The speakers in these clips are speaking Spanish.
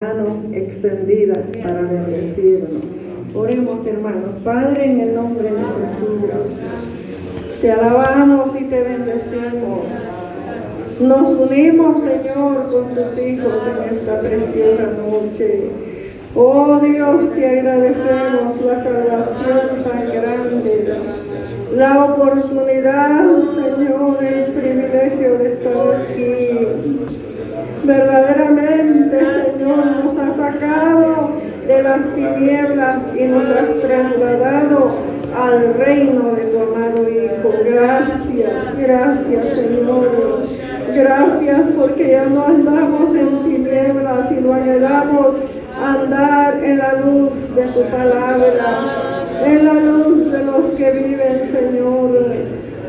mano extendida para bendecirnos. Oremos, hermanos. Padre, en el nombre de Jesús, te alabamos y te bendecimos. Nos unimos, Señor, con tus hijos en esta preciosa noche. Oh Dios, te agradecemos la salvación tan grande, la oportunidad, Señor, el privilegio de estar aquí. Verdaderamente, Señor, nos ha sacado de las tinieblas y nos has trasladado al reino de tu amado Hijo. Gracias, gracias, Señor. Gracias porque ya no andamos en tinieblas, sino anhelamos andar en la luz de tu palabra, en la luz de los que viven, Señor.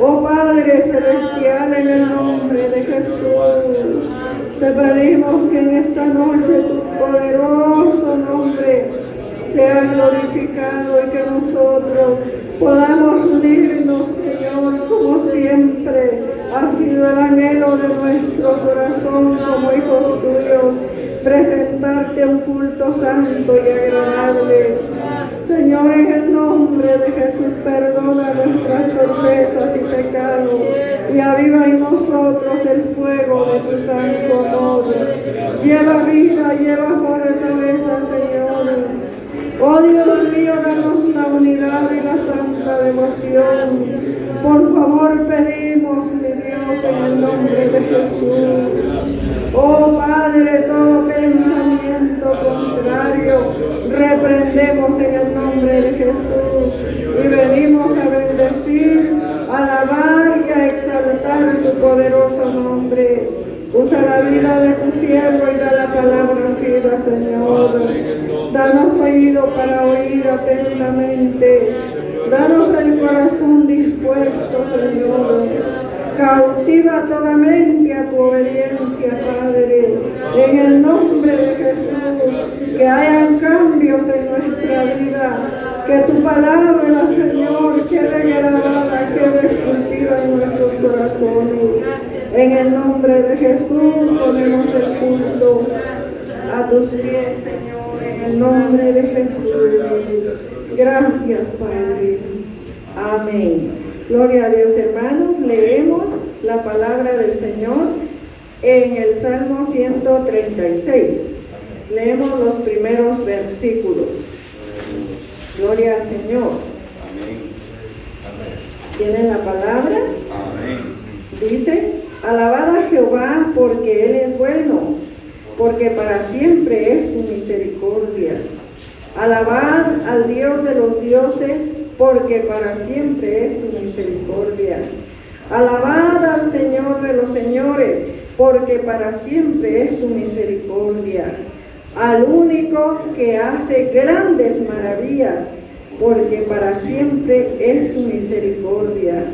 Oh Padre Celestial, en el nombre de Jesús, te pedimos que en esta noche tu poderoso nombre sea glorificado y que nosotros podamos unirnos, Señor, como siempre ha sido el anhelo de nuestro corazón como hijos tuyos, presentarte un culto santo y agradable. Señor, en el nombre de Jesús, perdona nuestras torpezas y pecados y aviva en nosotros el fuego de tu santo amor. Lleva vida, lleva fortaleza, Señor. Oh Dios mío, danos la unidad y la santa devoción. Por favor pedimos, mi Dios, en el nombre de Jesús. Oh Padre, todo pensamiento contrario, reprendemos en el nombre de Jesús y venimos a bendecir, alabar y a exaltar tu poderoso nombre. Usa la vida de tu siervo y da la palabra ungida, Señor. Danos oído para oír atentamente. Danos el corazón dispuesto, Señor. Cautiva toda mente a tu obediencia, Padre. En el nombre de Jesús, que hayan cambios en nuestra vida. Que tu palabra, Señor, quede grabada, quede esculpida en nuestros corazones. En el nombre de Jesús ponemos el culto a tus pies, Señor, en el nombre de Jesús. Gracias, Padre. Amén. Gloria a Dios, hermanos. Leemos la palabra del Señor en el Salmo 136. Leemos los primeros versículos. Gloria al Señor. ¿Tienen la palabra? Dice, alabad a Jehová porque Él es bueno, porque para siempre es su misericordia. Alabad al Dios de los dioses, porque para siempre es su misericordia. Alabad al Señor de los señores, porque para siempre es su misericordia. Al único que hace grandes maravillas, porque para siempre es su misericordia.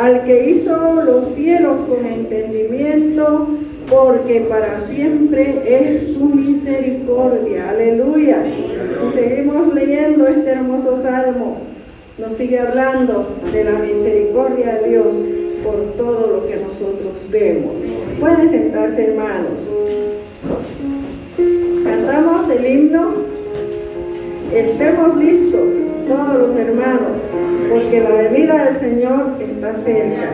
Al que hizo los cielos con entendimiento, porque para siempre es su misericordia. Aleluya. Y seguimos leyendo este hermoso salmo. Nos sigue hablando de la misericordia de Dios por todo lo que nosotros vemos. Pueden sentarse, hermanos. Cantamos el himno. Estemos listos, todos los hermanos, porque la venida del Señor está cerca.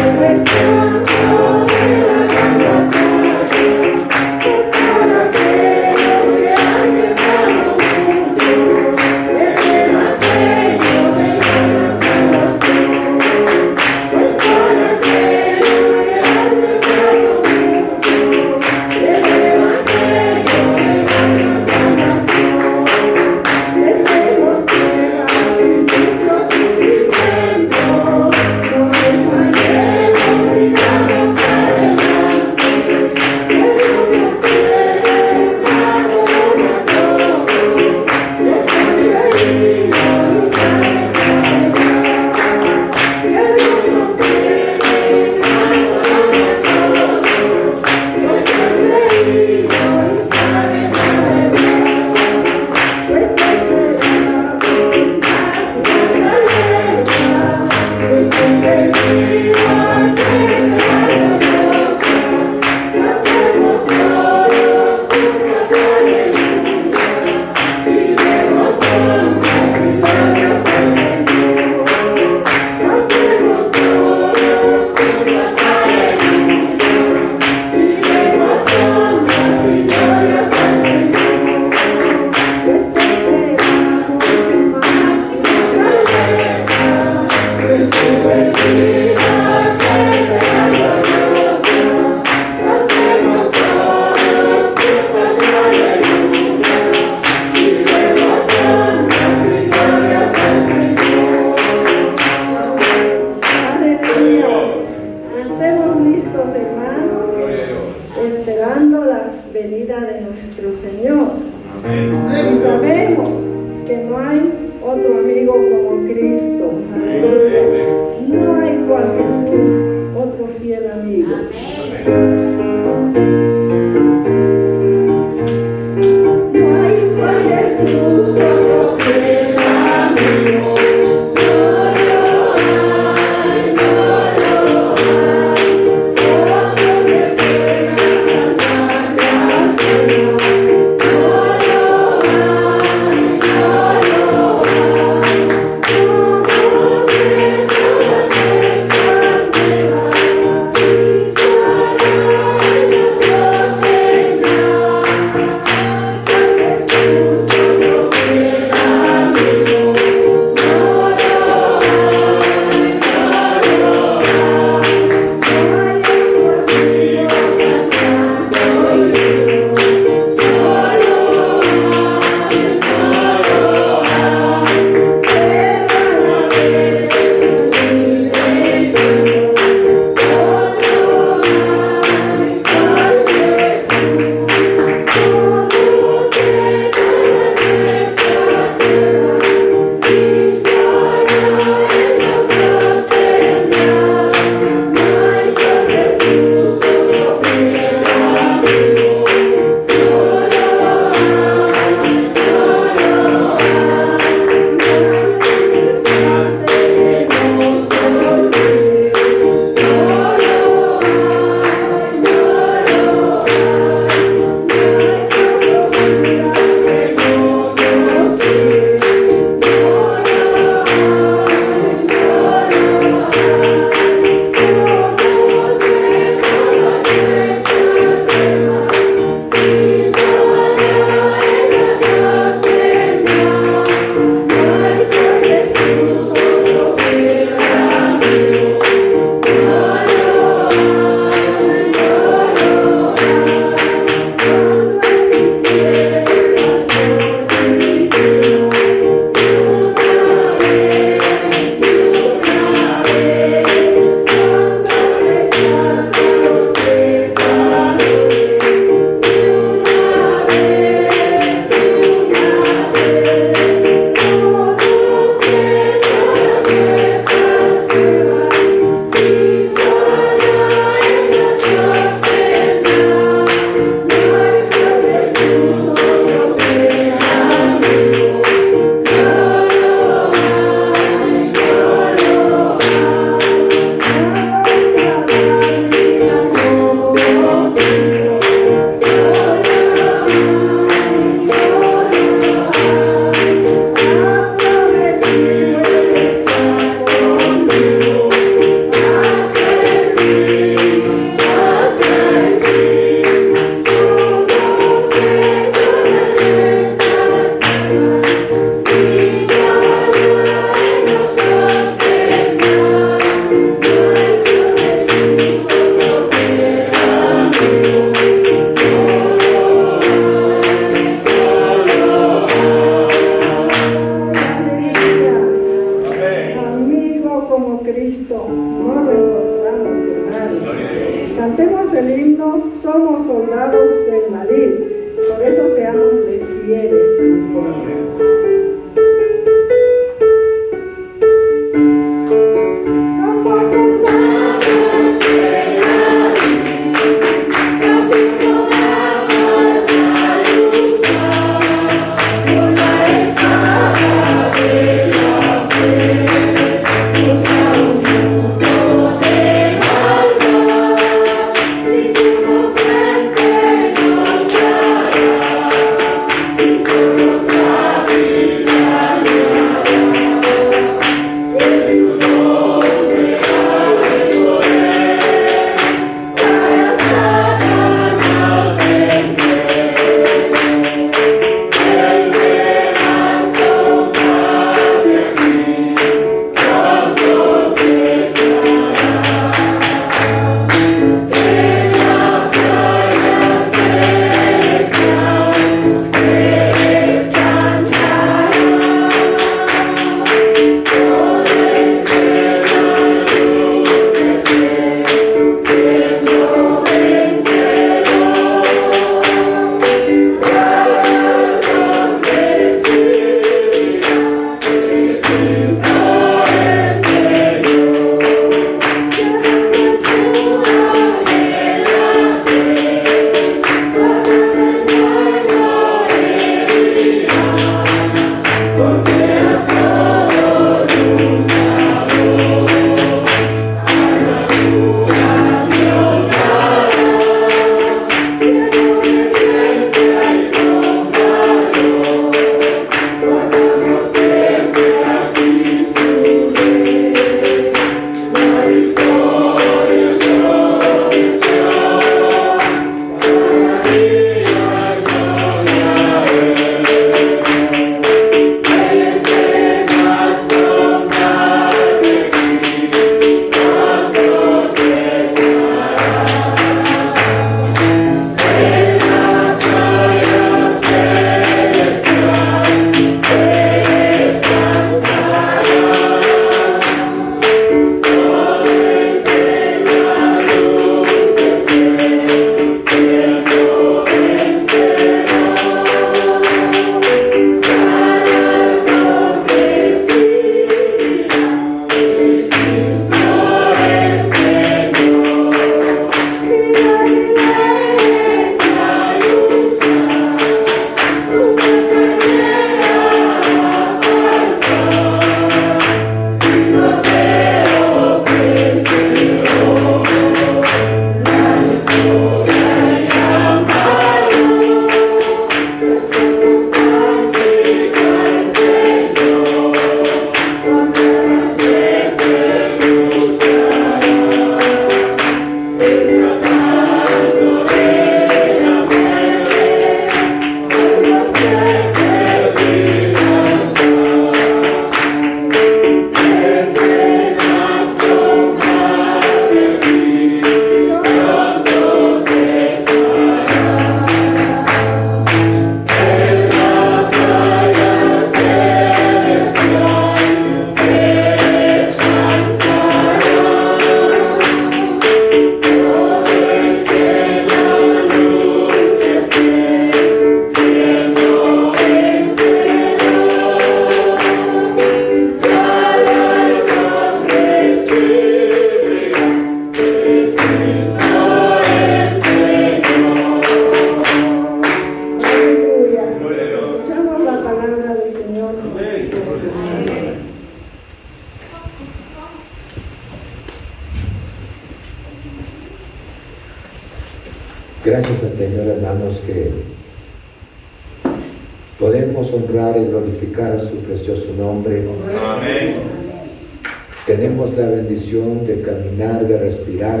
De caminar, de respirar.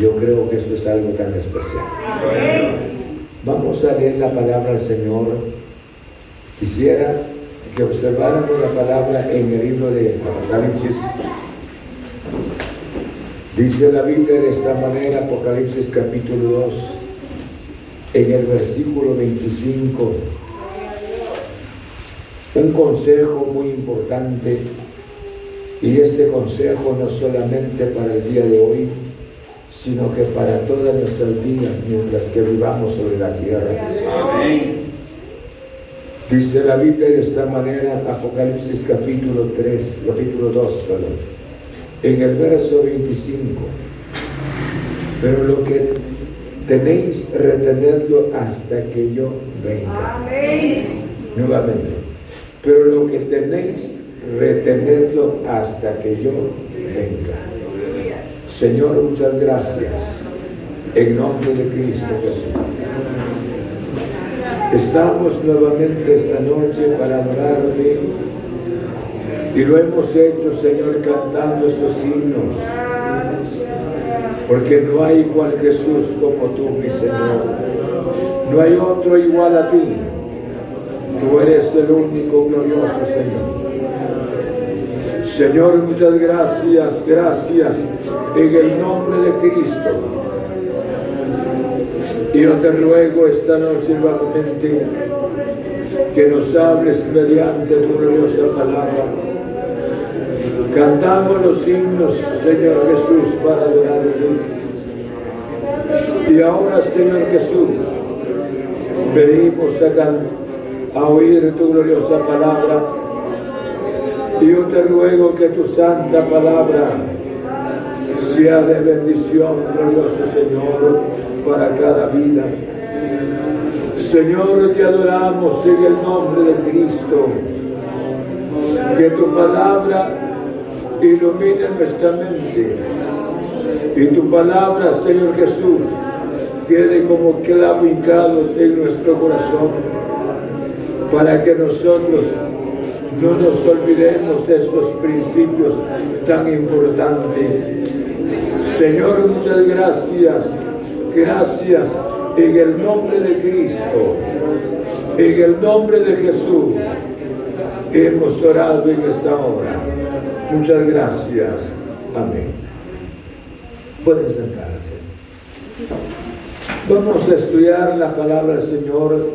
Yo creo que esto es algo tan especial. Vamos a leer la palabra del Señor. Quisiera que observáramos la palabra en el libro de Apocalipsis. Dice la Biblia de esta manera, Apocalipsis capítulo 2, en el versículo 25, un consejo muy importante y este consejo no solamente para el día de hoy, sino que para todas nuestras vidas mientras que vivamos sobre la tierra. Dice la Biblia de esta manera, Apocalipsis capítulo 3, capítulo 2, perdón, en el verso 25. Pero lo que tenéis retenerlo hasta que yo venga. Nuevamente. Pero lo que tenéis retenerlo hasta que yo venga. Señor, muchas gracias. En nombre de Cristo Jesús. Estamos nuevamente esta noche para adorarte y lo hemos hecho, Señor, cantando estos himnos. Porque no hay igual Jesús como tú, mi Señor. No hay otro igual a ti. Tú eres el único glorioso, Señor. Señor, muchas gracias, gracias en el nombre de Cristo. Y yo te ruego esta noche nuevamente que nos hables mediante tu gloriosa palabra. Cantamos los himnos, Señor Jesús, para adorarte. Y ahora, Señor Jesús, venimos a, a oír tu gloriosa palabra yo te ruego que tu santa palabra sea de bendición, glorioso Señor, para cada vida. Señor, te adoramos en el nombre de Cristo. Que tu palabra ilumine nuestra mente. Y tu palabra, Señor Jesús, quede como clavo hincado en nuestro corazón para que nosotros no nos olvidemos de esos principios tan importantes. Señor, muchas gracias. Gracias en el nombre de Cristo. En el nombre de Jesús. Hemos orado en esta hora. Muchas gracias. Amén. Pueden sentarse. Vamos a estudiar la palabra del Señor.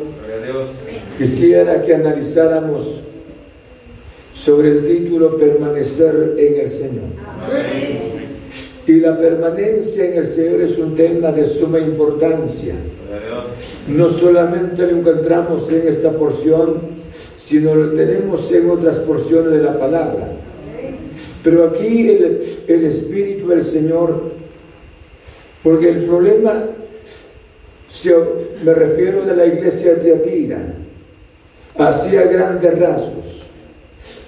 Quisiera que analizáramos sobre el título Permanecer en el Señor. Y la permanencia en el Señor es un tema de suma importancia. No solamente lo encontramos en esta porción, sino lo tenemos en otras porciones de la palabra. Pero aquí el, el Espíritu del Señor, porque el problema, si me refiero de la iglesia de Teatira, hacía grandes rasgos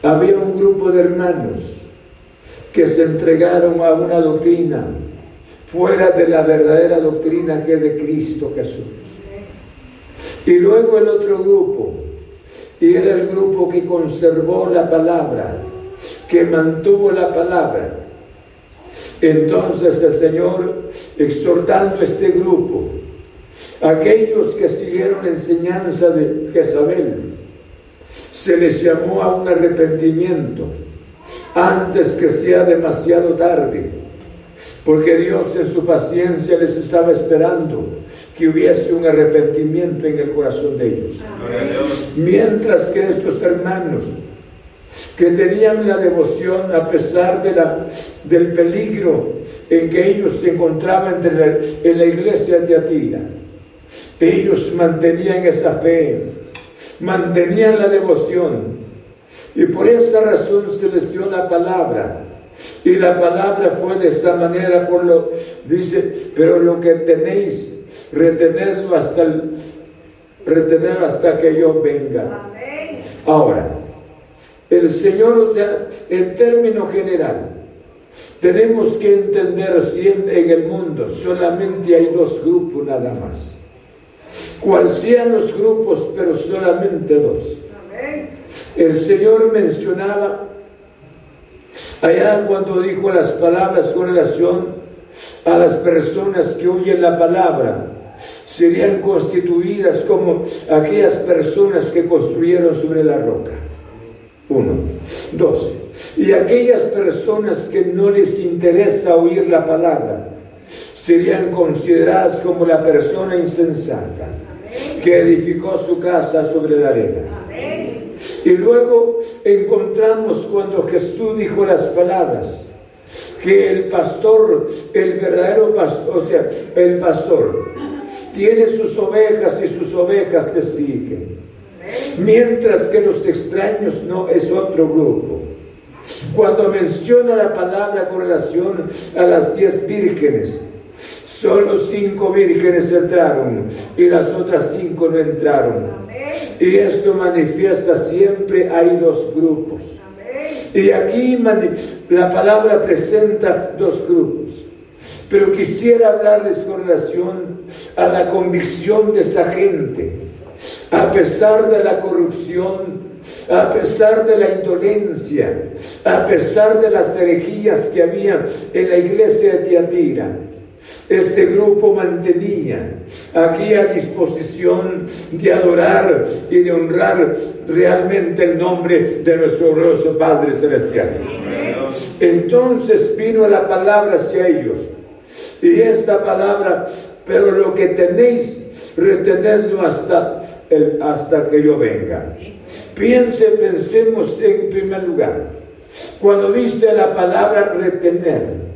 había un grupo de hermanos que se entregaron a una doctrina fuera de la verdadera doctrina que es de Cristo Jesús. Y luego el otro grupo, y era el grupo que conservó la palabra, que mantuvo la palabra. Entonces el Señor, exhortando a este grupo, aquellos que siguieron la enseñanza de Jezabel, se les llamó a un arrepentimiento antes que sea demasiado tarde, porque Dios en su paciencia les estaba esperando que hubiese un arrepentimiento en el corazón de ellos. Mientras que estos hermanos que tenían la devoción a pesar de la, del peligro en que ellos se encontraban en la iglesia de Atila, ellos mantenían esa fe, mantenían la devoción. Y por esa razón se les dio la palabra. Y la palabra fue de esa manera, por lo dice, pero lo que tenéis, retenerlo hasta el, retenerlo hasta que yo venga. Ahora, el Señor, en término general, Tenemos que entender siempre en el mundo, solamente hay dos grupos nada más. Cual sean los grupos, pero solamente dos. El Señor mencionaba allá cuando dijo las palabras con relación a las personas que oyen la palabra, serían constituidas como aquellas personas que construyeron sobre la roca. Uno. Dos. Y aquellas personas que no les interesa oír la palabra serían consideradas como la persona insensata que edificó su casa sobre la arena. Y luego encontramos cuando Jesús dijo las palabras, que el pastor, el verdadero pastor, o sea, el pastor, tiene sus ovejas y sus ovejas le siguen. Mientras que los extraños no es otro grupo. Cuando menciona la palabra con relación a las diez vírgenes, solo cinco vírgenes entraron y las otras cinco no entraron. Y esto manifiesta siempre hay dos grupos. Y aquí la palabra presenta dos grupos. Pero quisiera hablarles con relación a la convicción de esta gente. A pesar de la corrupción, a pesar de la indolencia, a pesar de las herejías que había en la iglesia de Tiatira, este grupo mantenía aquí a disposición de adorar y de honrar realmente el nombre de nuestro glorioso Padre Celestial. Entonces vino la palabra hacia ellos. Y esta palabra, pero lo que tenéis, retenedlo hasta, el, hasta que yo venga. Piense, pensemos en primer lugar. Cuando dice la palabra retener,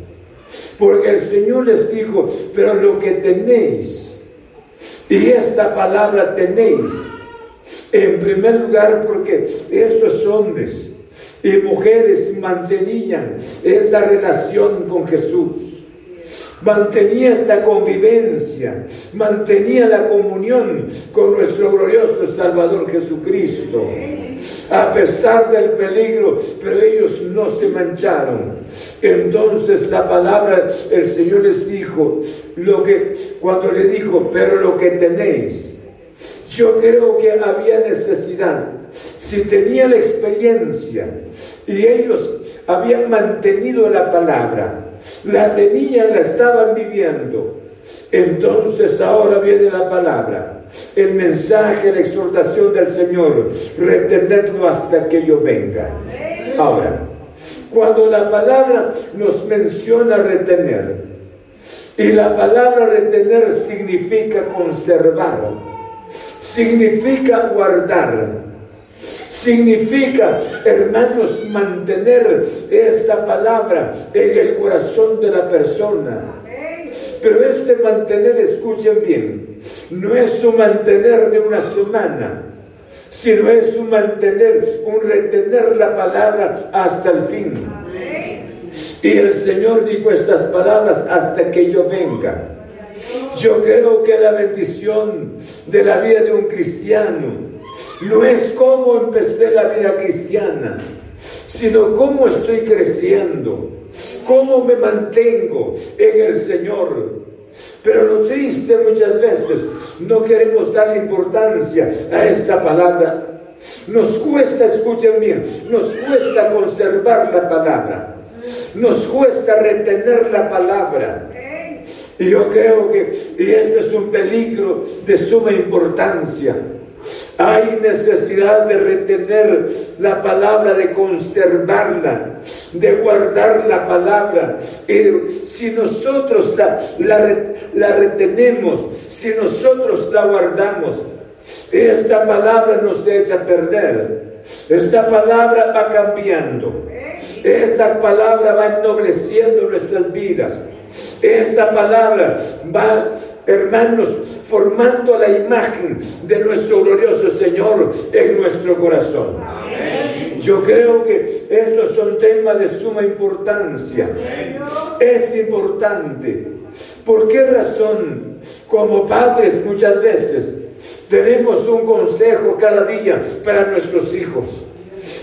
porque el Señor les dijo, pero lo que tenéis, y esta palabra tenéis, en primer lugar porque estos hombres y mujeres mantenían esta relación con Jesús mantenía esta convivencia, mantenía la comunión con nuestro glorioso Salvador Jesucristo. A pesar del peligro, pero ellos no se mancharon. Entonces la palabra, el Señor les dijo, lo que, cuando le dijo, pero lo que tenéis, yo creo que había necesidad. Si tenía la experiencia y ellos habían mantenido la palabra, la tenían, la estaban viviendo. Entonces ahora viene la palabra, el mensaje, la exhortación del Señor, retenerlo hasta que yo venga. Ahora, cuando la palabra nos menciona retener, y la palabra retener significa conservar, significa guardar, Significa, hermanos, mantener esta palabra en el corazón de la persona. Pero este mantener, escuchen bien, no es un mantener de una semana, sino es un mantener, un retener la palabra hasta el fin. Y el Señor dijo estas palabras hasta que yo venga. Yo creo que la bendición de la vida de un cristiano no es cómo empecé la vida cristiana, sino cómo estoy creciendo, cómo me mantengo en el Señor. Pero lo triste muchas veces, no queremos dar importancia a esta palabra. Nos cuesta, escuchen bien, nos cuesta conservar la palabra. Nos cuesta retener la palabra. Y yo creo que y esto es un peligro de suma importancia. Hay necesidad de retener la palabra, de conservarla, de guardar la palabra. Y si nosotros la, la, retenemos, si nosotros la guardamos, esta palabra no se echa a perder. Esta palabra va cambiando. Esta palabra va ennobleciendo nuestras vidas. Esta palabra va, hermanos, formando la imagen de nuestro glorioso Señor en nuestro corazón. Yo creo que estos son temas de suma importancia. Es importante. ¿Por qué razón? Como padres muchas veces tenemos un consejo cada día para nuestros hijos.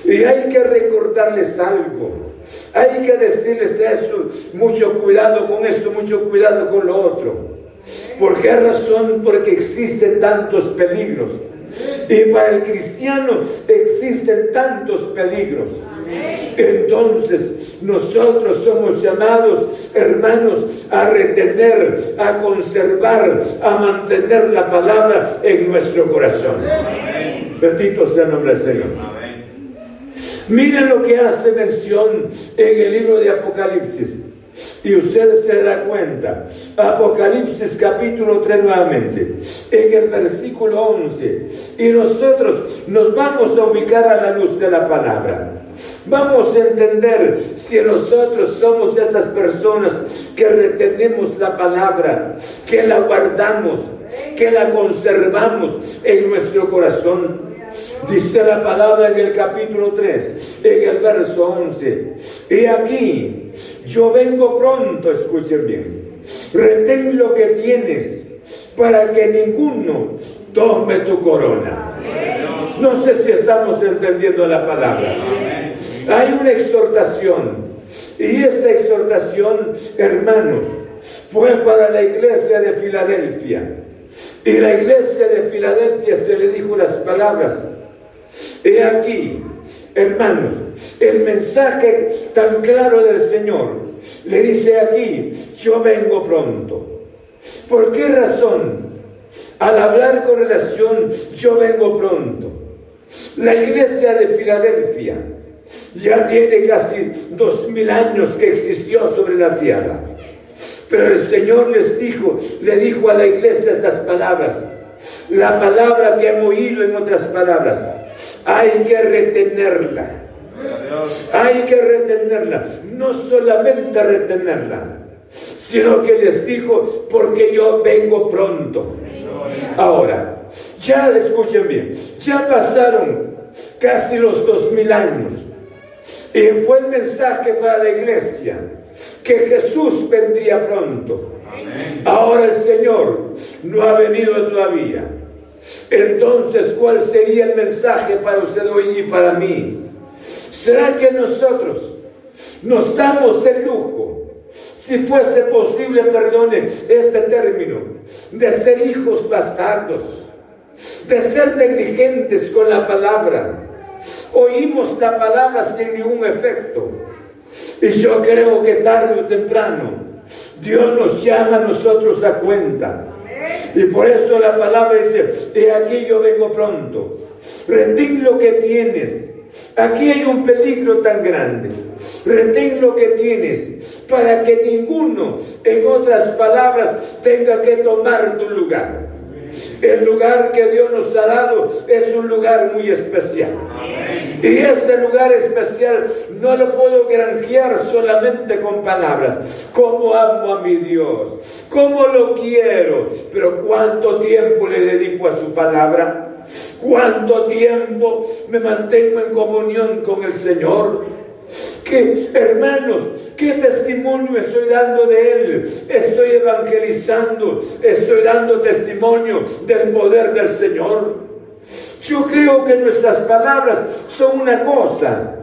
Y hay que recordarles algo. Hay que decirles esto, mucho cuidado con esto, mucho cuidado con lo otro. ¿Por qué razón? Porque existen tantos peligros. Y para el cristiano existen tantos peligros. Entonces nosotros somos llamados, hermanos, a retener, a conservar, a mantener la palabra en nuestro corazón. Bendito sea el nombre del Señor. Miren lo que hace mención en el libro de Apocalipsis. Y usted se da cuenta. Apocalipsis capítulo 3 nuevamente, en el versículo 11. Y nosotros nos vamos a ubicar a la luz de la palabra. Vamos a entender si nosotros somos estas personas que retenemos la palabra, que la guardamos, que la conservamos en nuestro corazón. Dice la palabra en el capítulo 3, en el verso 11. Y aquí, yo vengo pronto, escuchen bien. Retén lo que tienes para que ninguno tome tu corona. No sé si estamos entendiendo la palabra. Hay una exhortación. Y esta exhortación, hermanos, fue para la iglesia de Filadelfia. Y la iglesia de Filadelfia se le dijo las palabras. He aquí, hermanos, el mensaje tan claro del Señor. Le dice aquí, yo vengo pronto. ¿Por qué razón? Al hablar con relación, yo vengo pronto. La iglesia de Filadelfia ya tiene casi dos mil años que existió sobre la tierra. Pero el Señor les dijo, le dijo a la iglesia esas palabras. La palabra que hemos oído en otras palabras, hay que retenerla. Hay que retenerla. No solamente retenerla, sino que les dijo, porque yo vengo pronto. Ahora, ya escuchen bien, ya pasaron casi los dos mil años. Y fue el mensaje para la iglesia que Jesús vendría pronto. Ahora el Señor no ha venido todavía. Entonces, ¿cuál sería el mensaje para usted hoy y para mí? ¿Será que nosotros nos damos el lujo, si fuese posible, perdone este término, de ser hijos bastardos, de ser negligentes con la palabra? Oímos la palabra sin ningún efecto. Y yo creo que tarde o temprano Dios nos llama a nosotros a cuenta. Y por eso la palabra dice, de aquí yo vengo pronto. Retén lo que tienes. Aquí hay un peligro tan grande. Retén lo que tienes para que ninguno, en otras palabras, tenga que tomar tu lugar. El lugar que Dios nos ha dado es un lugar muy especial. Y este lugar especial no lo puedo granjear solamente con palabras. Como amo a mi Dios, cómo lo quiero, pero cuánto tiempo le dedico a su palabra. ¿Cuánto tiempo me mantengo en comunión con el Señor? Que, hermanos, ¿qué testimonio estoy dando de Él? Estoy evangelizando, estoy dando testimonio del poder del Señor. Yo creo que nuestras palabras son una cosa,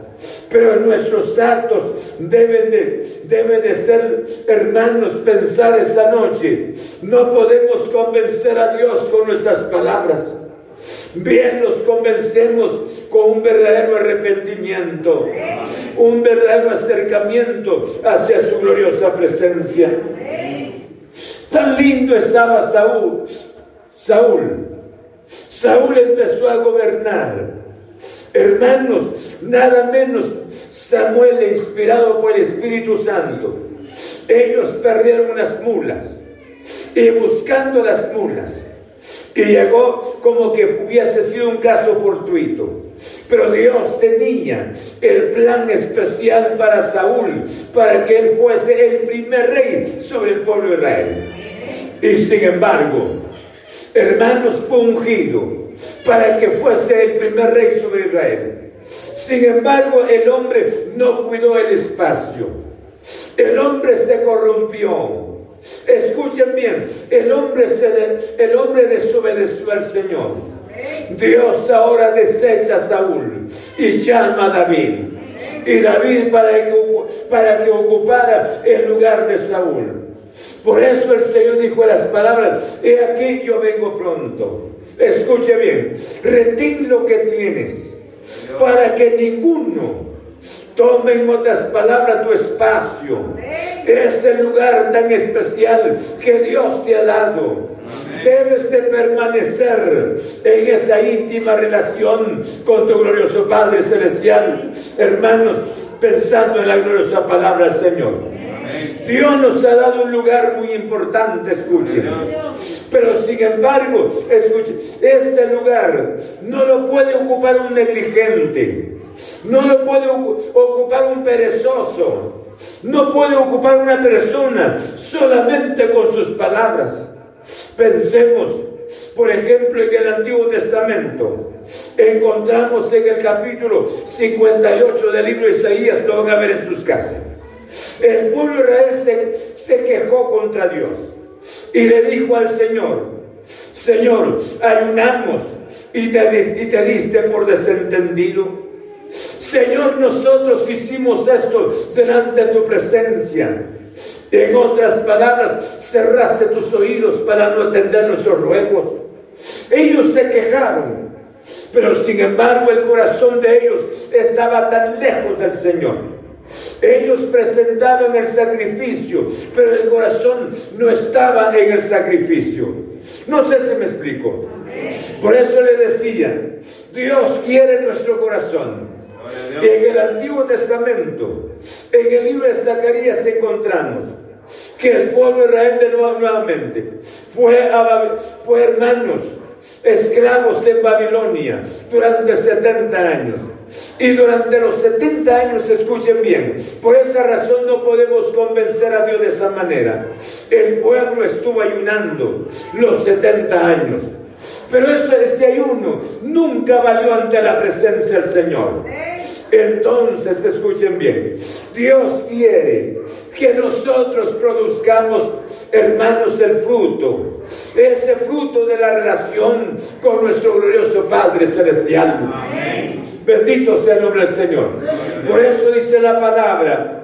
pero nuestros actos deben de, deben de ser, hermanos, pensar esta noche. No podemos convencer a Dios con nuestras palabras. Bien nos convencemos con un verdadero arrepentimiento, un verdadero acercamiento hacia su gloriosa presencia. Tan lindo estaba Saúl. Saúl. Saúl empezó a gobernar. Hermanos, nada menos Samuel inspirado por el Espíritu Santo. Ellos perdieron unas mulas y buscando las mulas y llegó como que hubiese sido un caso fortuito. Pero Dios tenía el plan especial para Saúl, para que él fuese el primer rey sobre el pueblo de Israel. Y sin embargo, hermanos, fue ungido para que fuese el primer rey sobre Israel. Sin embargo, el hombre no cuidó el espacio. El hombre se corrompió. Escuchen bien, el hombre, se el hombre desobedeció al Señor. Dios ahora desecha a Saúl y llama a David. y David para que, para que ocupara el lugar de Saúl. Por eso el Señor dijo las palabras, he aquí yo vengo pronto. Escuche bien, retén lo que tienes para que ninguno tome en otras palabras tu espacio, ese lugar tan especial que Dios te ha dado. Debes de permanecer en esa íntima relación con tu glorioso Padre Celestial, hermanos, pensando en la gloriosa palabra del Señor. Dios nos ha dado un lugar muy importante, escuchen. Pero sin embargo, escuchen, este lugar no lo puede ocupar un negligente, no lo puede ocupar un perezoso, no puede ocupar una persona solamente con sus palabras. Pensemos, por ejemplo, en el Antiguo Testamento. Encontramos en el capítulo 58 del libro de Isaías, lo van a ver en sus casas. El pueblo de Israel se, quejó contra Dios y le dijo al Señor, Señor, ayunamos y te, y te diste por desentendido. Señor, nosotros hicimos esto delante de tu presencia. En otras palabras, cerraste tus oídos para no atender nuestros ruegos. Ellos se quejaron, pero sin embargo el corazón de ellos estaba tan lejos del Señor ellos presentaban el sacrificio, pero el corazón no estaba en el sacrificio. No sé si me explico. Por eso le decía, Dios quiere nuestro corazón. Y en el Antiguo Testamento, en el libro de Zacarías encontramos que el pueblo de Israel de nuevo nuevamente fue, fue hermanos, esclavos en Babilonia durante 70 años. Y durante los 70 años, escuchen bien, por esa razón no podemos convencer a Dios de esa manera. El pueblo estuvo ayunando los 70 años. Pero eso, este ayuno nunca valió ante la presencia del Señor. Entonces, escuchen bien, Dios quiere que nosotros produzcamos, hermanos, el fruto, ese fruto de la relación con nuestro glorioso Padre Celestial. Bendito sea el nombre del Señor. Por eso dice la palabra,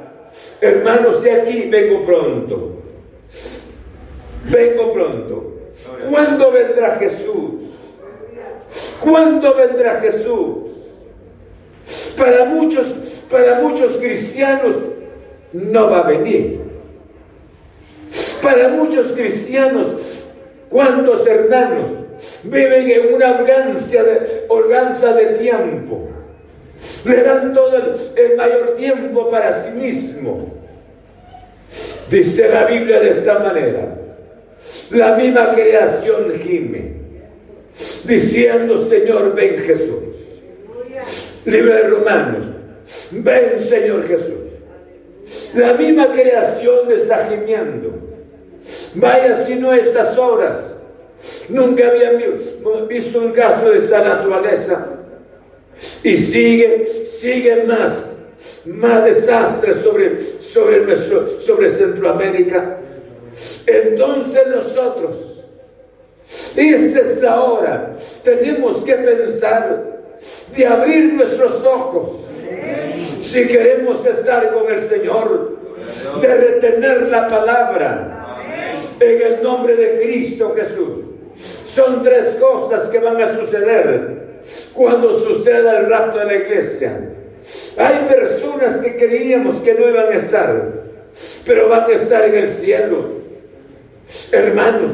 hermanos, de aquí vengo pronto. Vengo pronto. ¿Cuándo vendrá Jesús? ¿Cuándo vendrá Jesús? Para muchos, para muchos cristianos no va a venir. Para muchos cristianos, ¿cuántos hermanos viven en una holganza de, de tiempo? Le dan todo el, mayor tiempo para sí mismo. Dice la Biblia de esta manera. La misma creación gime, diciendo, Señor, ven Jesús. Libro de Romanos, ven Señor Jesús. La misma creación está gimiendo. Vaya si no estas horas. Nunca había visto un caso de esta naturaleza y sigue, sigue más, más desastres sobre, sobre, sobre Centroamérica. Entonces nosotros, esta es la hora, tenemos que pensar de abrir nuestros ojos si queremos estar con el Señor, de retener la palabra en el nombre de Cristo Jesús. Son tres cosas que van a suceder cuando suceda el rapto de la iglesia. Hay personas que creíamos que no iban a estar, pero van a estar en el cielo. Hermanos,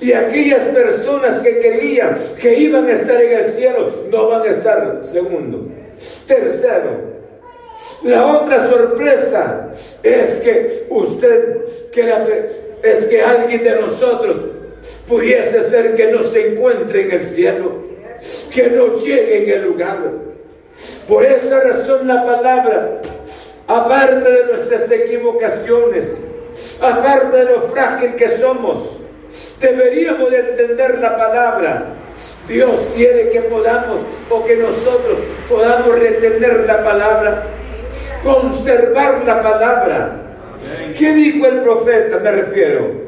y aquellas personas que creían que iban a estar en el cielo, no van a estar. Segundo. Tercero, la otra sorpresa es que usted, que es que alguien de nosotros pudiese ser que no se encuentre en el cielo que no llegue en el lugar. Por esa razón la palabra, aparte de nuestras equivocaciones, aparte de lo frágil que somos, deberíamos de entender la palabra. Dios quiere que podamos o que nosotros podamos retener la palabra, conservar la palabra. ¿Qué dijo el profeta? Me refiero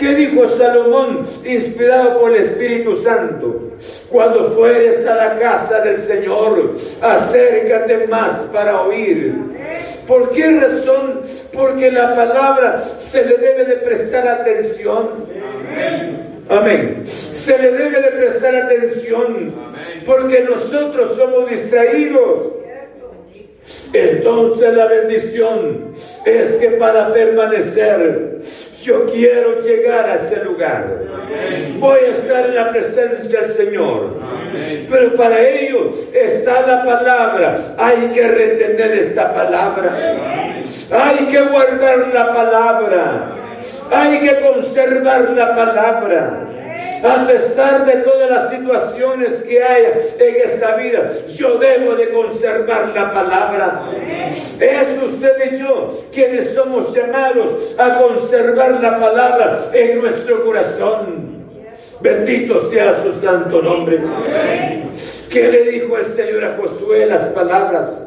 ¿Qué dijo Salomón, inspirado por el Espíritu Santo? Cuando fueres a la casa del Señor, acércate más para oír. ¿Por qué razón? Porque la palabra se le debe de prestar atención. Amén. Se le debe de prestar atención porque nosotros somos distraídos. Entonces la bendición es que para permanecer yo quiero llegar a ese lugar. Voy a estar en la presencia del Señor. Pero para ello está la palabra. Hay que retener esta palabra. Hay que guardar la palabra. Hay que conservar la palabra. A pesar de todas las situaciones que hay en esta vida, yo debo de conservar la palabra. Es usted y yo quienes somos llamados a conservar la palabra en nuestro corazón. Bendito sea su santo nombre. ¿Qué le dijo el Señor a Josué las palabras?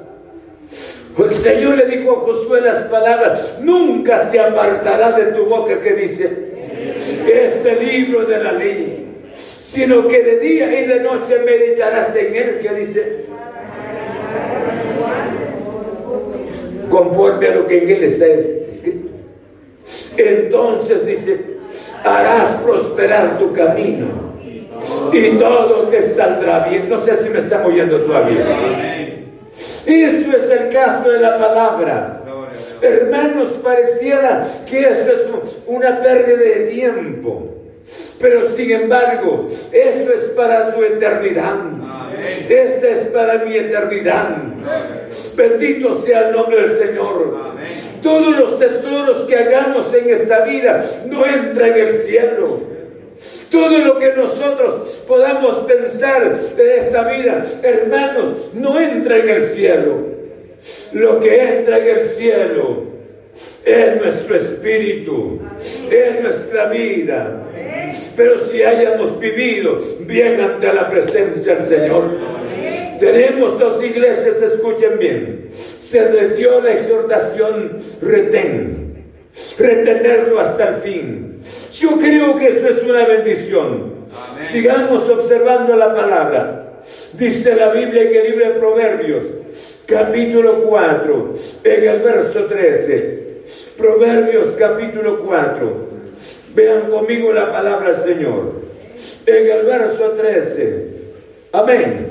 El Señor le dijo a Josué las palabras, nunca se apartará de tu boca que dice, este libro de la ley, sino que de día y de noche meditarás en él, que dice, conforme a lo que en él está escrito. Entonces dice, harás prosperar tu camino y todo te saldrá bien. No sé si me están oyendo todavía. Esto es el caso de la palabra. Hermanos, pareciera que esto es una pérdida de tiempo. Pero sin embargo, esto es para tu eternidad. Esta es para mi eternidad. Bendito sea el nombre del Señor. Todos los tesoros que hagamos en esta vida no entran en el cielo. Todo lo que nosotros podamos pensar de esta vida, hermanos, no entra en el cielo. Lo que entra en el cielo es nuestro espíritu, es nuestra vida. Pero si hayamos vivido bien ante la presencia del Señor, tenemos dos iglesias, escuchen bien, se les dio la exhortación retén, retenerlo hasta el fin. Yo creo que esto es una bendición. Sigamos observando la palabra. Dice la Biblia libro de Proverbios, capítulo 4, en el verso 13. Proverbios capítulo 4. Vean conmigo la palabra del Señor. En el verso 13. Amén.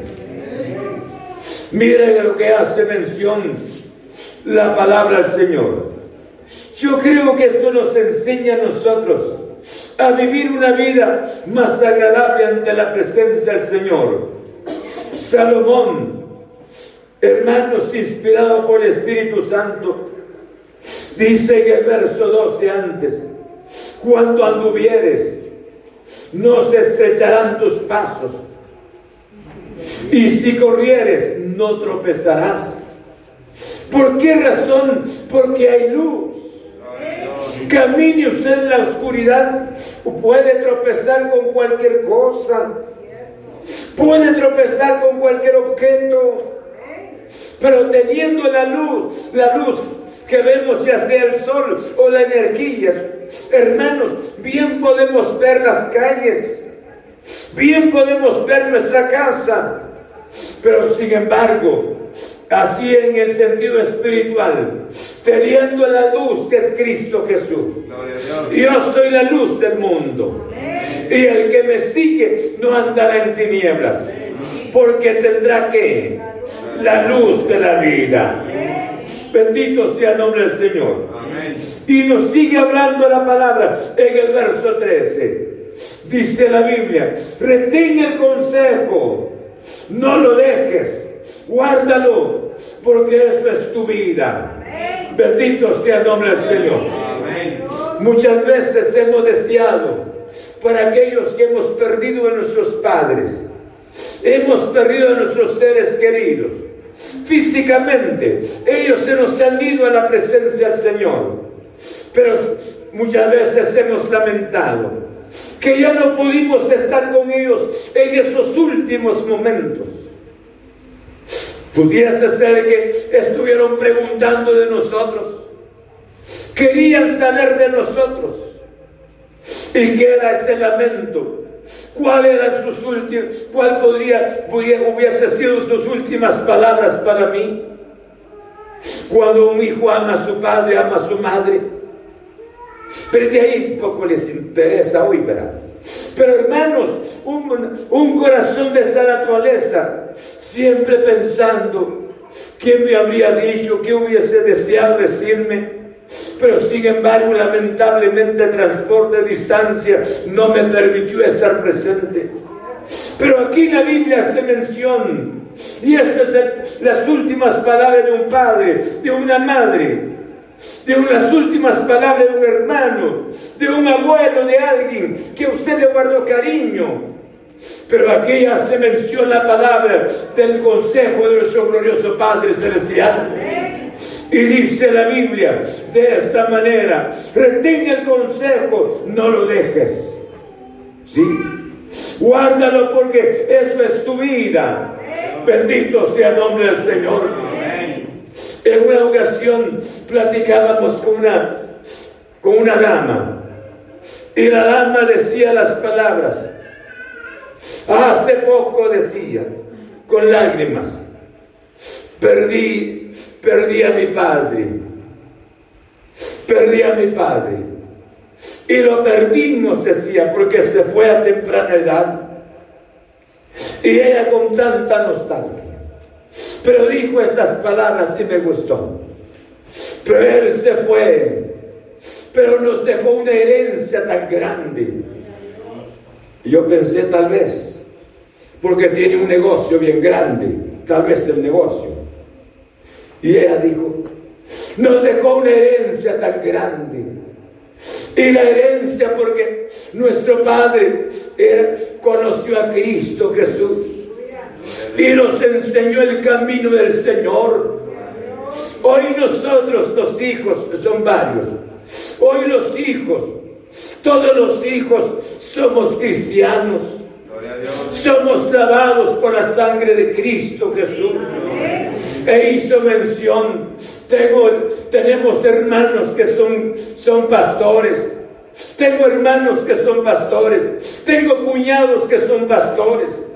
Miren lo que hace mención la palabra del Señor. Yo creo que esto nos enseña a nosotros a vivir una vida más agradable ante la presencia del Señor. Salomón, hermanos, inspirado por el Espíritu Santo, dice en el verso 12 antes, cuando anduvieres, no se estrecharán tus pasos, y si corrieres, no tropezarás. ¿Por qué razón? Porque hay luz. Camine usted en la oscuridad, puede tropezar con cualquier cosa, puede tropezar con cualquier objeto, pero teniendo la luz, la luz que vemos ya sea el sol o la energía, hermanos, bien podemos ver las calles, bien podemos ver nuestra casa, pero sin embargo, así en el sentido espiritual, teniendo la luz que es Cristo Jesús. Yo soy la luz del mundo. Y el que me sigue no andará en tinieblas, porque tendrá que la luz de la vida. Bendito sea el nombre del Señor. Y nos sigue hablando la palabra en el verso 13. Dice la Biblia, retén el consejo, no lo dejes, guárdalo, porque eso es tu vida. Bendito sea el nombre del Señor. Muchas veces hemos deseado para aquellos que hemos perdido a nuestros padres, hemos perdido a nuestros seres queridos. Físicamente, ellos se nos han ido a la presencia del Señor. Pero muchas veces hemos lamentado que ya no pudimos estar con ellos en esos últimos momentos. Pudiese ser que estuvieron preguntando de nosotros, querían saber de nosotros, Y queda ese lamento. ¿Cuál eran sus últimos, cuál podría, hubiese sido sus últimas palabras para mí? Cuando un hijo ama a su padre, ama a su madre. Pero de ahí poco les interesa hoy. Pero hermanos, un, un corazón de esta naturaleza, siempre pensando, ¿quién me habría dicho? ¿Qué hubiese deseado decirme? Pero sin embargo, lamentablemente, transporte distancia no me permitió estar presente. Pero aquí la Biblia hace mención, y estas son las últimas palabras de un padre, de una madre, de unas últimas palabras de un hermano, de un abuelo, de alguien que usted le guardó cariño. Pero aquí hace mención la palabra del consejo de nuestro glorioso Padre Celestial. Y dice la Biblia de esta manera, retén el consejo, no lo dejes. ¿Sí? Guárdalo porque eso es tu vida. Bendito sea el nombre del Señor. En una ocasión platicábamos con una, con una dama y la dama decía las palabras. Hace poco decía, con lágrimas, perdí perdí a mi padre. Perdí a mi padre. Y lo perdimos, decía, porque se fue a temprana edad. Y ella con tanta nostalgia. Pero dijo estas palabras y me gustó. Pero él se fue. Pero nos dejó una herencia tan grande. Y yo pensé tal vez, porque tiene un negocio bien grande, tal vez el negocio y ella dijo, nos dejó una herencia tan grande. Y la herencia porque nuestro Padre conoció a Cristo Jesús y nos enseñó el camino del Señor. Hoy nosotros, los hijos, son varios, hoy los hijos, todos los hijos somos cristianos. Somos lavados por la sangre de Cristo Jesús e hizo mención. Tengo, tenemos hermanos que son, son pastores. Tengo hermanos que son pastores. Tengo cuñados que son pastores.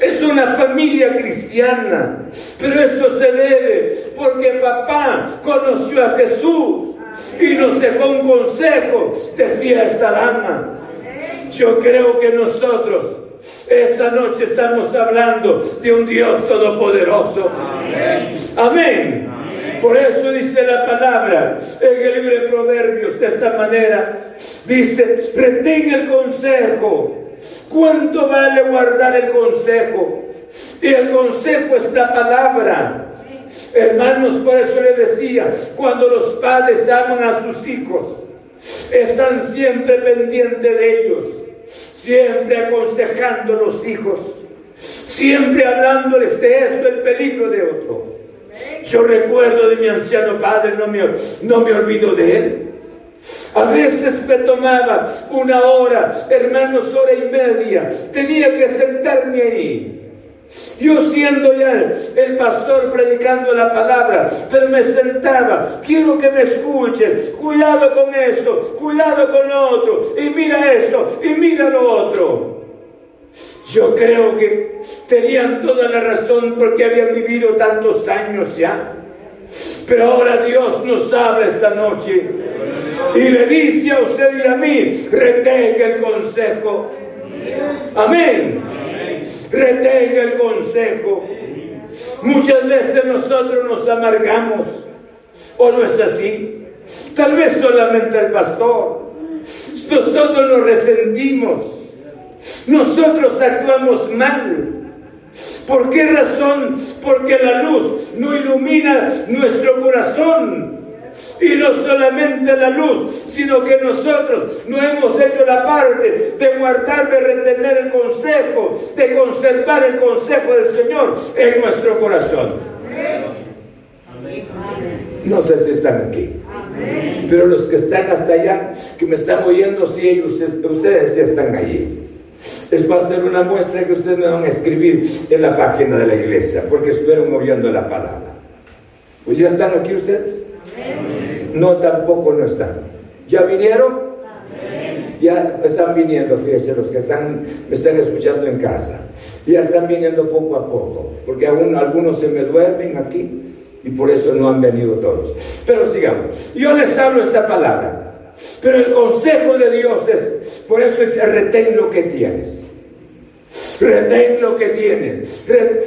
Es una familia cristiana. Pero esto se debe porque papá conoció a Jesús y nos dejó un consejo, decía esta dama. Yo creo que nosotros esta noche estamos hablando de un Dios todopoderoso. Amén. Por eso dice la palabra en el libro de Proverbios de esta manera. Dice, retén el consejo. ¿Cuánto vale guardar el consejo? Y el consejo es la palabra. Hermanos, por eso le decía, cuando los padres aman a sus hijos, están siempre pendientes de ellos siempre aconsejando a los hijos, siempre hablándoles de esto, el peligro de otro. Yo recuerdo de mi anciano padre, no me, no me olvido de él. A veces me tomaba una hora, hermanos, hora y media. Tenía que sentarme ahí yo siendo ya el pastor predicando la palabra, pero me sentaba, quiero que me escuchen, cuidado con esto, cuidado con lo otro, y mira esto, y mira lo otro. Yo creo que tenían toda la razón porque habían vivido tantos años ya. Pero ahora Dios nos habla esta noche y le dice a usted y a mí, retenga el consejo. Amén retenga el consejo. Muchas veces nosotros nos amargamos, o no es así. Tal vez solamente el pastor. Nosotros nos resentimos. Nosotros actuamos mal. ¿Por qué razón? Porque la luz no ilumina nuestro corazón. Y no solamente la luz, sino que nosotros no hemos hecho la parte de guardar, de retener el consejo, de conservar el consejo del Señor en nuestro corazón. No sé si están aquí. Pero los que están hasta allá, que me están oyendo, si ellos, ustedes ya están allí. Les va a ser una muestra que ustedes me van a escribir en la página de la iglesia, porque estuvieron moviendo la palabra. Pues ya están aquí ustedes. No, tampoco no están. ¿Ya vinieron? Ya están viniendo, fíjense, los que están, me están escuchando en casa. Ya están viniendo poco a poco, porque aún algunos se me duermen aquí y por eso no han venido todos. Pero sigamos. Yo les hablo esta palabra. Pero el consejo de Dios es, por eso es retén lo que tienes. Retén lo que tienes.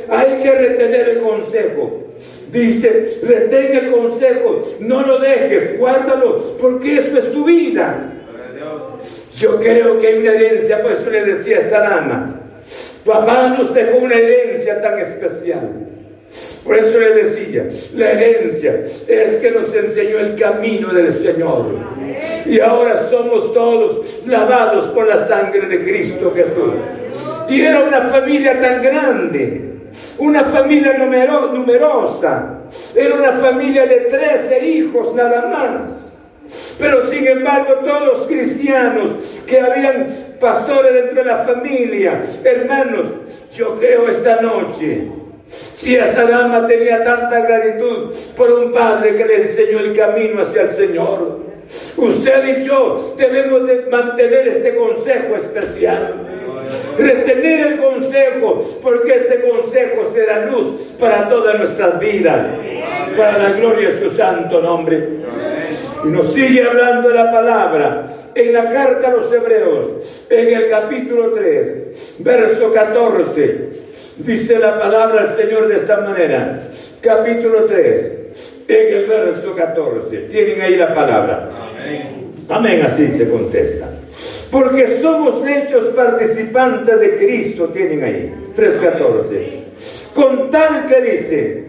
hay que retener el consejo. Dice, retén el consejo, no lo dejes, guárdalo, porque eso es tu vida. Yo creo que hay una herencia, por eso le decía a esta dama, papá nos dejó una herencia tan especial. Por eso le decía, la herencia es que nos enseñó el camino del Señor. Y ahora somos todos lavados por la sangre de Cristo Jesús. Y era una familia tan grande, una familia numerosa. Era una familia de 13 hijos nada más. Pero sin embargo, todos los cristianos que habían pastores dentro de la familia, hermanos, yo creo esta noche, si esa dama tenía tanta gratitud por un padre que le enseñó el camino hacia el Señor, usted y yo debemos de mantener este consejo especial. Retener el consejo, porque ese consejo será luz para toda nuestra vida, para la gloria de su santo nombre. Y nos sigue hablando de la palabra en la carta a los Hebreos, en el capítulo 3, verso 14. Dice la palabra del Señor de esta manera. Capítulo 3, en el verso 14. Tienen ahí la palabra. Amén. Amén, así se contesta. Porque somos hechos participantes de Cristo, tienen ahí. 3.14. Con tal que dice.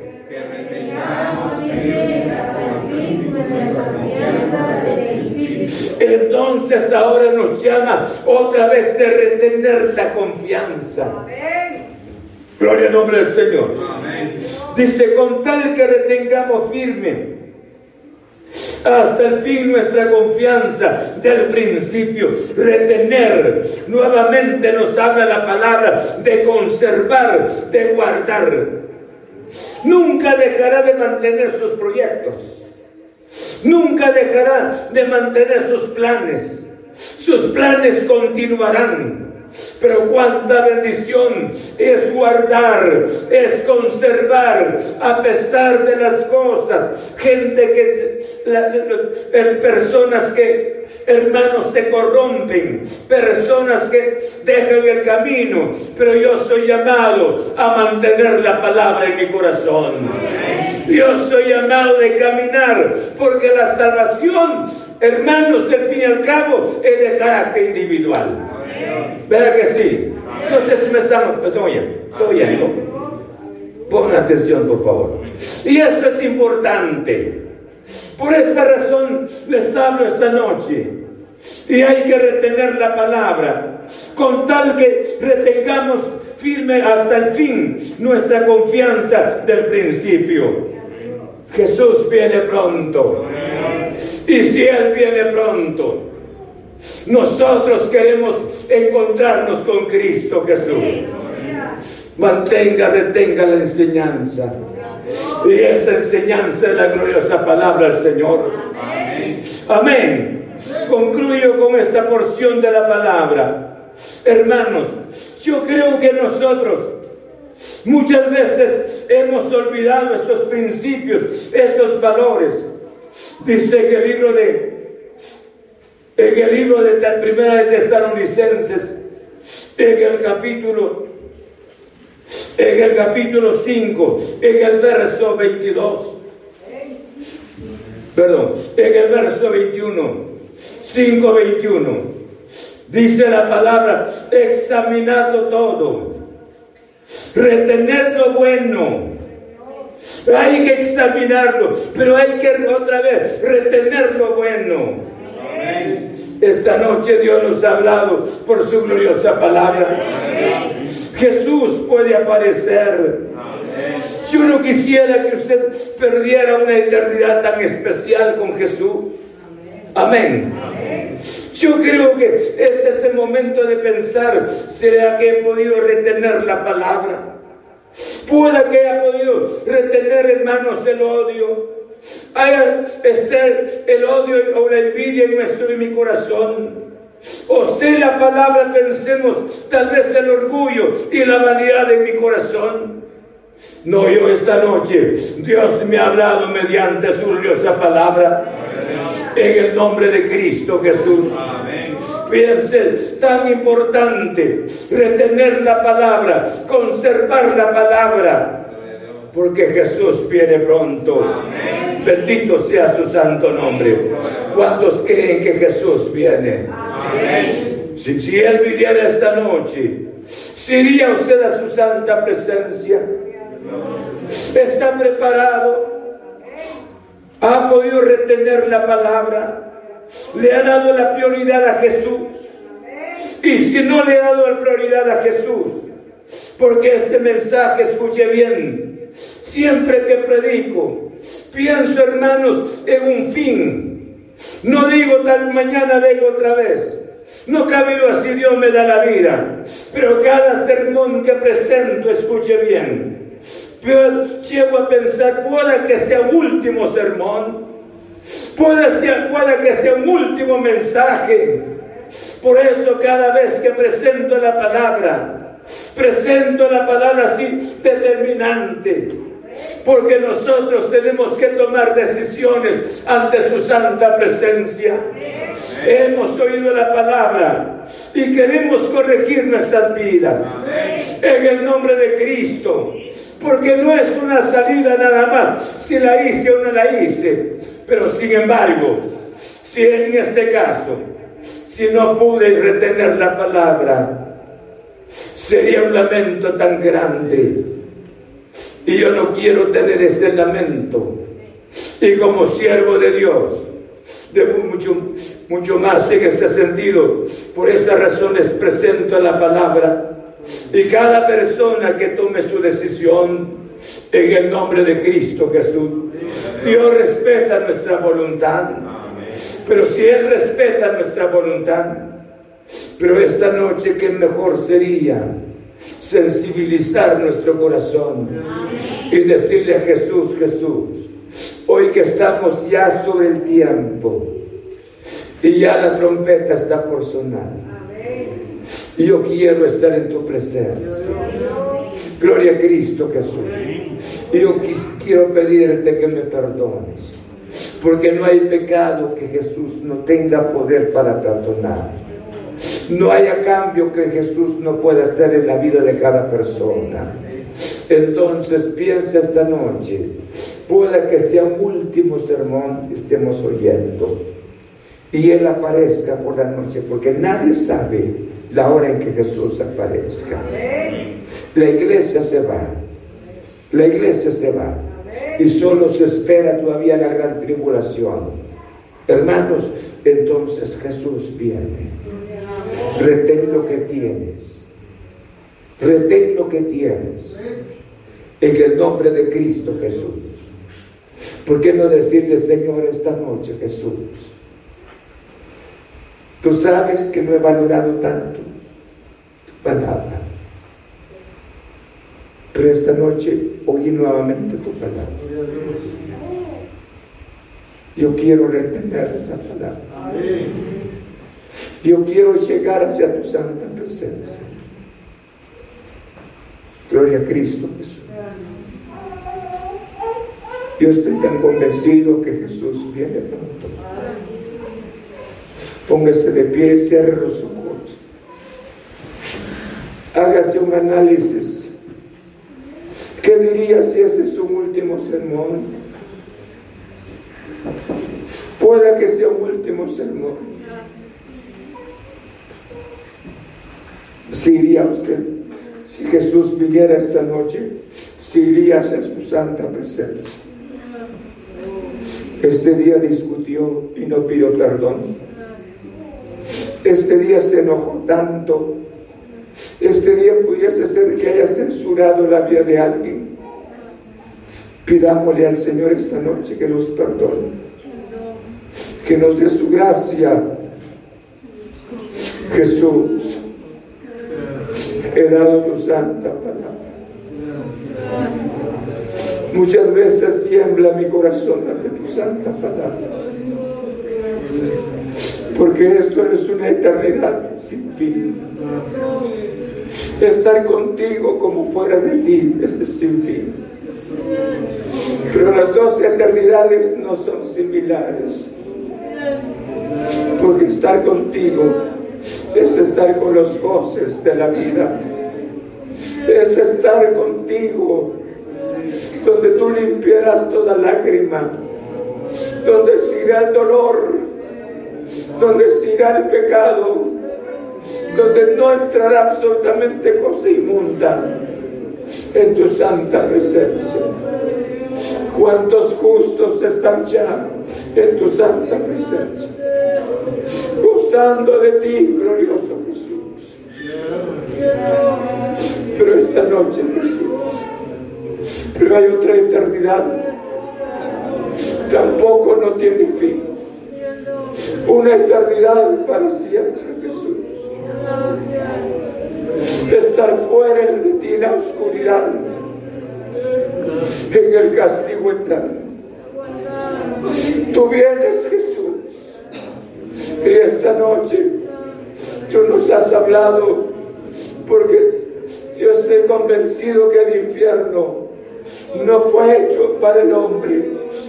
Entonces ahora nos llama otra vez de retener la confianza. Gloria al nombre del Señor. Dice, con tal que retengamos firme hasta el fin nuestra confianza del principio, retener. Nuevamente nos habla la palabra de conservar, de guardar. Nunca dejará de mantener sus proyectos. Nunca dejará de mantener sus planes. Sus planes continuarán. Pero cuánta bendición es guardar, es conservar a pesar de las cosas. Gente que, personas que, hermanos, se corrompen, personas que dejan el camino. Pero yo soy llamado a mantener la palabra en mi corazón. Yo soy llamado de caminar porque la salvación, hermanos, al fin y al cabo, es de carácter individual. ¿Verdad que sí? No sé si me están, me están oyendo. ¿Estoy oyendo? Pongan atención, por favor. Y esto es importante. Por esa razón les hablo esta noche. Y hay que retener la palabra, con tal que retengamos firme hasta el fin nuestra confianza del principio. Jesús viene pronto. Y si Él viene pronto, nosotros queremos encontrarnos con Cristo Jesús. Mantenga, retenga la enseñanza. Y esa enseñanza es la gloriosa palabra del Señor. Amén. Concluyo con esta porción de la palabra. Hermanos, yo creo que nosotros muchas veces hemos olvidado estos principios, estos valores. Dice que el libro de en el libro de Primera de Tesalonicenses, en el capítulo, en el capítulo 5, en el verso 22, perdón, en el verso 21, 5, 21, dice la palabra, examinando todo, retener lo bueno, hay que examinarlo, pero hay que otra vez retener lo bueno. Esta noche Dios nos ha hablado por su gloriosa palabra. Jesús puede aparecer. Yo no quisiera que usted perdiera una eternidad tan especial con Jesús. Amén. Yo creo que este es el momento de pensar, ¿será que he podido retener la palabra? Pueda que haya podido retener, hermanos, el odio haya esté el odio o la envidia en nuestro y mi corazón. O si la palabra pensemos tal vez el orgullo y la vanidad de mi corazón. No, yo esta noche, Dios me ha hablado mediante su gloriosa palabra. En el nombre de Cristo Jesús. Es tan importante retener la palabra, conservar la palabra, porque Jesús viene pronto. Bendito sea su santo nombre. ¿Cuántos creen que Jesús viene? Si, si Él viniera esta noche, ¿se iría usted a su santa presencia? ¿Está preparado? ¿Ha podido retener la palabra? ¿Le ha dado la prioridad a Jesús? Y si no le ha dado la prioridad a Jesús, porque este mensaje, escuche bien, siempre que predico, pienso hermanos en un fin. No digo tal mañana vengo otra vez. No cabido así Dios me da la vida. Pero cada sermón que presento, escuche bien. Yo llego a pensar, pueda que sea último sermón. Puede, ser, puede que sea un último mensaje. Por eso cada vez que presento la palabra, presento la palabra así determinante porque nosotros tenemos que tomar decisiones ante su santa presencia. Hemos oído la palabra y queremos corregir nuestras vidas. En el nombre de Cristo, porque no es una salida nada más. Si la hice o no la hice, pero sin embargo, si en este caso, si no pude retener la palabra, sería un lamento tan grande y yo no quiero tener ese lamento. Y como siervo de Dios, debo mucho, mucho más en ese sentido. Por esas razones presento la palabra. Y cada persona que tome su decisión en el nombre de Cristo Jesús, Dios respeta nuestra voluntad. Pero si Él respeta nuestra voluntad, pero esta noche que mejor sería sensibilizar nuestro corazón y decirle a Jesús, Jesús, hoy que estamos ya sobre el tiempo y ya la trompeta está por sonar. Yo quiero estar en tu presencia. Gloria a Cristo Jesús. Yo quiero pedirte que me perdones. Porque no hay pecado que Jesús no tenga poder para perdonar. No haya cambio que Jesús no pueda hacer en la vida de cada persona. Entonces piensa esta noche, pueda que sea un último sermón que estemos oyendo y Él aparezca por la noche, porque nadie sabe la hora en que Jesús aparezca. La iglesia se va, la iglesia se va y solo se espera todavía la gran tribulación. Hermanos, entonces Jesús viene. Retén lo que tienes. Retén lo que tienes. En el nombre de Cristo Jesús. ¿Por qué no decirle, Señor, esta noche, Jesús? Tú sabes que no he valorado tanto tu palabra. Pero esta noche oí nuevamente tu palabra. Yo quiero retener esta palabra. Yo quiero llegar hacia tu santa presencia. Gloria a Cristo Jesús. Yo estoy tan convencido que Jesús viene pronto. Póngase de pie, cierre los ojos. Hágase un análisis. ¿Qué diría si este es un último sermón? Pueda que sea un último sermón. Si iría usted, si Jesús viniera esta noche, si iría a su santa presencia. Este día discutió y no pidió perdón. Este día se enojó tanto. Este día pudiese ser que haya censurado la vida de alguien. Pidámosle al Señor esta noche que nos perdone, que nos dé su gracia. Jesús, he dado tu santa palabra. Muchas veces tiembla mi corazón ante tu santa palabra. Porque esto es una eternidad sin fin. Estar contigo como fuera de ti es sin fin. Pero las dos eternidades no son similares. Porque estar contigo es estar con los goces de la vida. Es estar contigo donde tú limpiarás toda lágrima, donde se irá el dolor, donde se irá el pecado, donde no entrará absolutamente cosa inmunda en tu santa presencia. ¿Cuántos justos están ya en tu santa presencia? Gozando de ti, glorioso Jesús. Pero esta noche, Jesús, pero hay otra eternidad. Tampoco no tiene fin. Una eternidad para siempre, Jesús. Estar fuera de ti la oscuridad en el castigo eterno. Tú vienes, Jesús, y esta noche tú nos has hablado porque yo estoy convencido que el infierno no fue hecho para el hombre,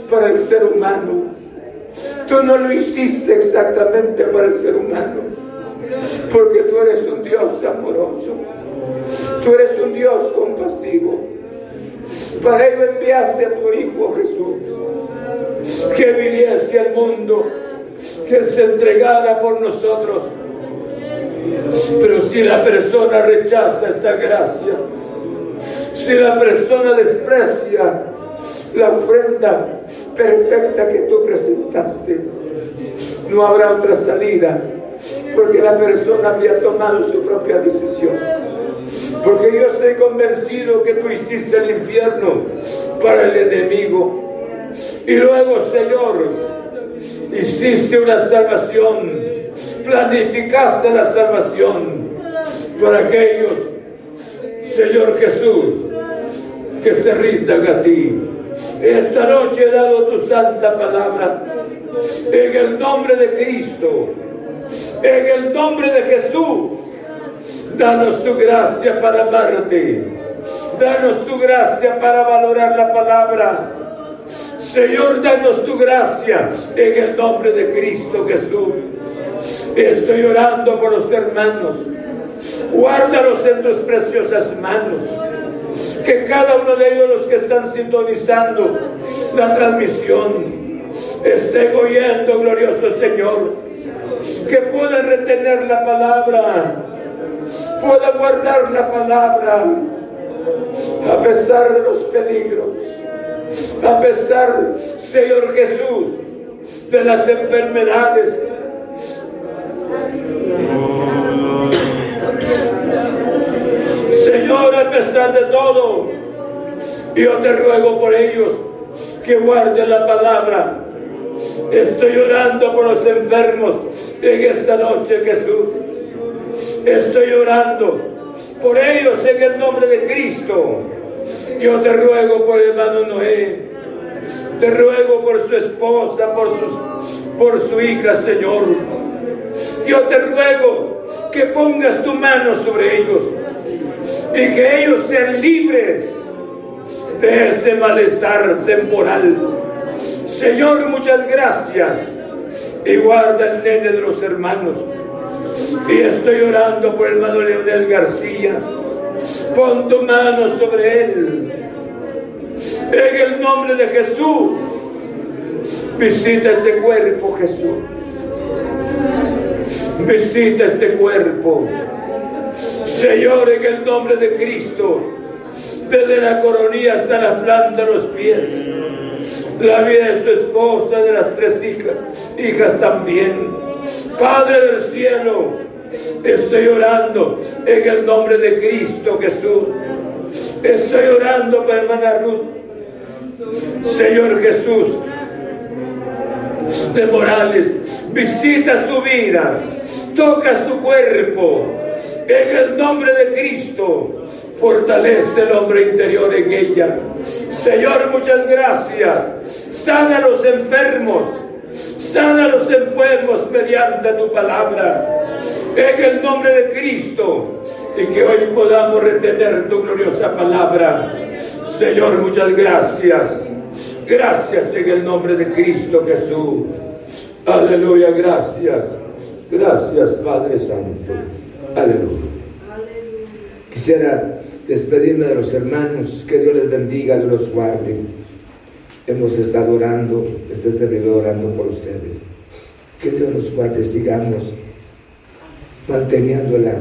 para el ser humano. Tú no lo hiciste exactamente para el ser humano, porque tú eres un Dios amoroso, tú eres un Dios compasivo. Para ello enviaste a tu Hijo Jesús, que viniese al mundo, que Él se entregara por nosotros. Pero si la persona rechaza esta gracia, si la persona desprecia la ofrenda perfecta que tú presentaste, no habrá otra salida, porque la persona había tomado su propia decisión. Porque yo estoy convencido que tú hiciste el infierno para el enemigo. Y luego, Señor, hiciste una salvación, planificaste la salvación para aquellos, Señor Jesús, que se rindan a ti. Esta noche he dado tu santa palabra en el nombre de Cristo, en el nombre de Jesús Danos tu gracia para amarte. Danos tu gracia para valorar la palabra. Señor, danos tu gracia en el nombre de Cristo Jesús. Estoy orando por los hermanos. Guárdalos en tus preciosas manos. Que cada uno de ellos, los que están sintonizando la transmisión, esté oyendo, glorioso Señor. Que puedan retener la palabra pueda guardar la palabra a pesar de los peligros, a pesar, Señor Jesús, de las enfermedades. Señor, a pesar de todo, yo te ruego por ellos que guarden la palabra. Estoy orando por los enfermos en esta noche, Jesús. Estoy orando por ellos en el nombre de Cristo. Yo te ruego por el hermano Noé. Te ruego por su esposa, por, sus, por su hija, Señor. Yo te ruego que pongas tu mano sobre ellos y que ellos sean libres de ese malestar temporal. Señor, muchas gracias. Y guarda el nene de los hermanos y estoy orando por el hermano Leonel García. Pon tu mano sobre él. En el nombre de Jesús. Visita este cuerpo, Jesús. Visita este cuerpo. Señor, en el nombre de Cristo. Desde la coronilla hasta la planta de los pies. La vida de su esposa, de las tres hijas, hijas también Padre del cielo, estoy orando en el nombre de Cristo Jesús. Estoy orando para hermana Ruth. Señor Jesús de Morales, visita su vida, toca su cuerpo. En el nombre de Cristo, fortalece el hombre interior en ella. Señor, muchas gracias. Sana a los enfermos Sana a los enfermos mediante tu palabra. En el nombre de Cristo. Y que hoy podamos retener tu gloriosa palabra. Señor, muchas gracias. Gracias en el nombre de Cristo Jesús. Aleluya, gracias. Gracias, Padre Santo. Aleluya. Quisiera despedirme de los hermanos. Que Dios les bendiga, Dios los guarde. Hemos estado orando, este servidor orando por ustedes. Que Dios los guarde, sigamos manteniendo la,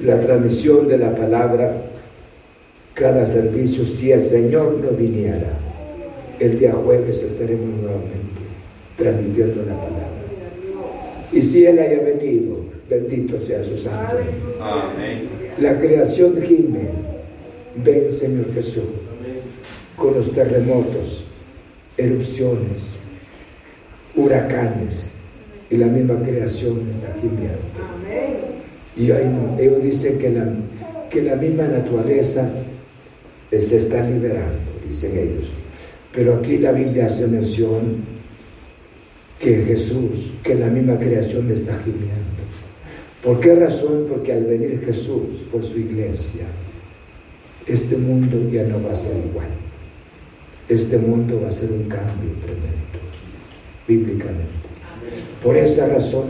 la, transmisión de la palabra cada servicio si el Señor no viniera. El día jueves estaremos nuevamente transmitiendo la palabra. Y si Él haya venido, bendito sea su santo. La creación gime, ven Señor Jesús, con los terremotos, erupciones, huracanes, y la misma creación está gimiendo. Y ellos dicen que la, que la misma naturaleza se está liberando, dicen ellos. Pero aquí la Biblia hace mención que Jesús, que la misma creación está gimiendo. ¿Por qué razón? Porque al venir Jesús por su iglesia, este mundo ya no va a ser igual. Este mundo va a ser un cambio tremendo, bíblicamente. Por esa razón,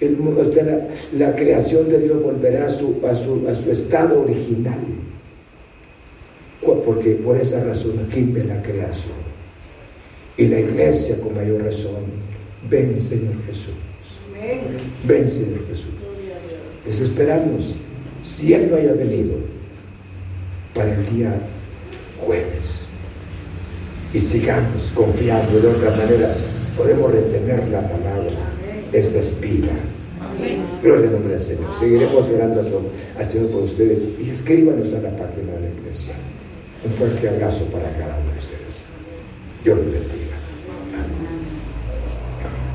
el, la, la, creación de Dios volverá a su, a su, a su estado original porque por esa razón ve la creación. Y la iglesia con mayor razón, ven Señor Jesús. Ven Señor Jesús. Les esperamos, si Él no haya venido, para el día jueves. Y sigamos confiando de otra manera, podemos retener la palabra, esta espina. Gloria al nombre del Señor. Seguiremos orando Señor por ustedes y escríbanos a la página de la iglesia. Un fuerte abrazo para cada uno de ustedes. Dios los bendiga.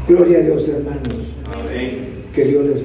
Gloria a Dios, hermanos. Que Dios les